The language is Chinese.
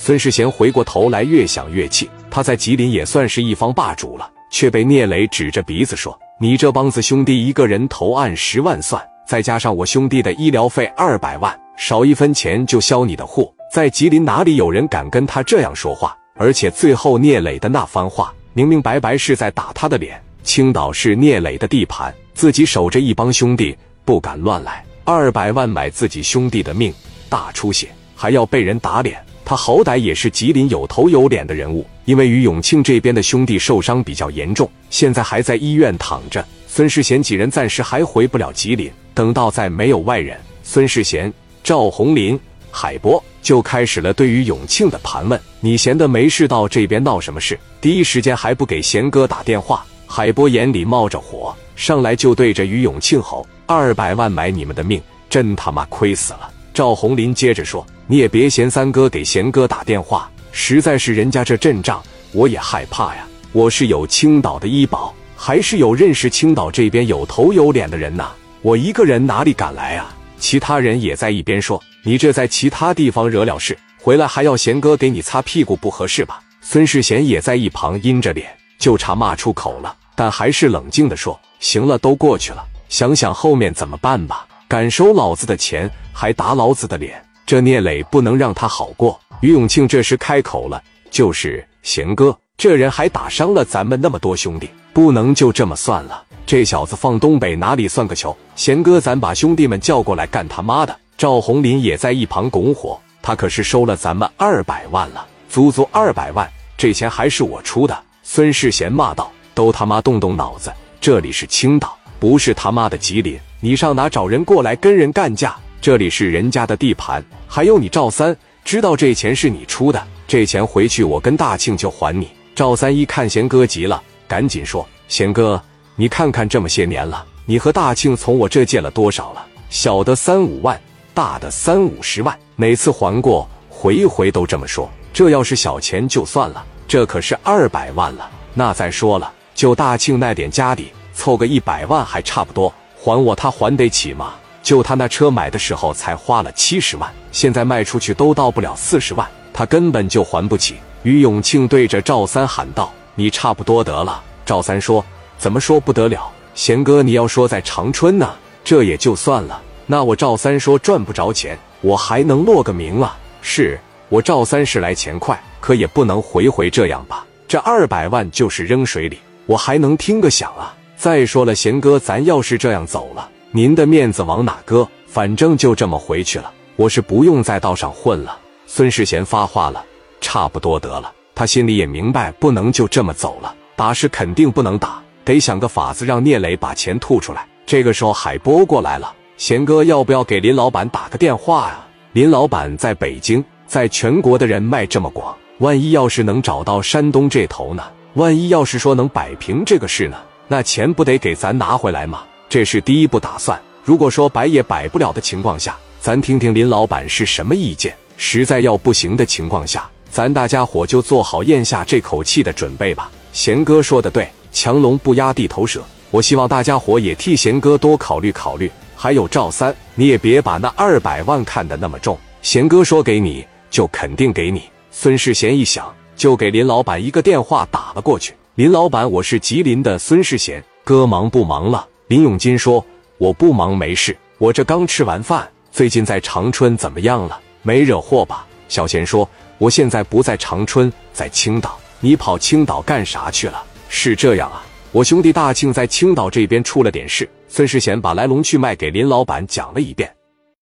孙世贤回过头来，越想越气。他在吉林也算是一方霸主了，却被聂磊指着鼻子说：“你这帮子兄弟，一个人投案十万算，再加上我兄弟的医疗费二百万，少一分钱就销你的户。在吉林哪里有人敢跟他这样说话？而且最后聂磊的那番话，明明白白是在打他的脸。青岛是聂磊的地盘，自己守着一帮兄弟，不敢乱来。二百万买自己兄弟的命，大出血还要被人打脸。”他好歹也是吉林有头有脸的人物，因为于永庆这边的兄弟受伤比较严重，现在还在医院躺着。孙世贤几人暂时还回不了吉林，等到再没有外人，孙世贤、赵红林、海波就开始了对于永庆的盘问：“你闲的没事到这边闹什么事？第一时间还不给贤哥打电话？”海波眼里冒着火，上来就对着于永庆吼：“二百万买你们的命，真他妈亏死了！”赵红林接着说。你也别嫌三哥给贤哥打电话，实在是人家这阵仗，我也害怕呀。我是有青岛的医保，还是有认识青岛这边有头有脸的人呐。我一个人哪里敢来啊？其他人也在一边说：“你这在其他地方惹了事，回来还要贤哥给你擦屁股，不合适吧？”孙世贤也在一旁阴着脸，就差骂出口了，但还是冷静的说：“行了，都过去了，想想后面怎么办吧。敢收老子的钱，还打老子的脸。”这聂磊不能让他好过。于永庆这时开口了：“就是贤哥，这人还打伤了咱们那么多兄弟，不能就这么算了。这小子放东北哪里算个球？贤哥，咱把兄弟们叫过来干他妈的！”赵红林也在一旁拱火：“他可是收了咱们二百万了，足足二百万，这钱还是我出的。”孙世贤骂道：“都他妈动动脑子，这里是青岛，不是他妈的吉林，你上哪找人过来跟人干架？”这里是人家的地盘，还有你赵三知道这钱是你出的，这钱回去我跟大庆就还你。赵三一看贤哥急了，赶紧说：“贤哥，你看看这么些年了，你和大庆从我这借了多少了？小的三五万，大的三五十万，每次还过？回回都这么说。这要是小钱就算了，这可是二百万了。那再说了，就大庆那点家底，凑个一百万还差不多，还我他还得起吗？”就他那车买的时候才花了七十万，现在卖出去都到不了四十万，他根本就还不起。于永庆对着赵三喊道：“你差不多得了。”赵三说：“怎么说不得了？贤哥，你要说在长春呢，这也就算了。那我赵三说赚不着钱，我还能落个名啊？是我赵三是来钱快，可也不能回回这样吧？这二百万就是扔水里，我还能听个响啊？再说了，贤哥，咱要是这样走了。”您的面子往哪搁？反正就这么回去了，我是不用在道上混了。孙世贤发话了，差不多得了。他心里也明白，不能就这么走了，打是肯定不能打，得想个法子让聂磊把钱吐出来。这个时候，海波过来了，贤哥要不要给林老板打个电话呀？林老板在北京，在全国的人脉这么广，万一要是能找到山东这头呢？万一要是说能摆平这个事呢？那钱不得给咱拿回来吗？这是第一步打算。如果说摆也摆不了的情况下，咱听听林老板是什么意见。实在要不行的情况下，咱大家伙就做好咽下这口气的准备吧。贤哥说的对，强龙不压地头蛇。我希望大家伙也替贤哥多考虑考虑。还有赵三，你也别把那二百万看得那么重。贤哥说给你就肯定给你。孙世贤一想，就给林老板一个电话打了过去。林老板，我是吉林的孙世贤，哥忙不忙了？林永金说：“我不忙，没事。我这刚吃完饭。最近在长春怎么样了？没惹祸吧？”小贤说：“我现在不在长春，在青岛。你跑青岛干啥去了？”是这样啊，我兄弟大庆在青岛这边出了点事。孙世贤把来龙去脉给林老板讲了一遍。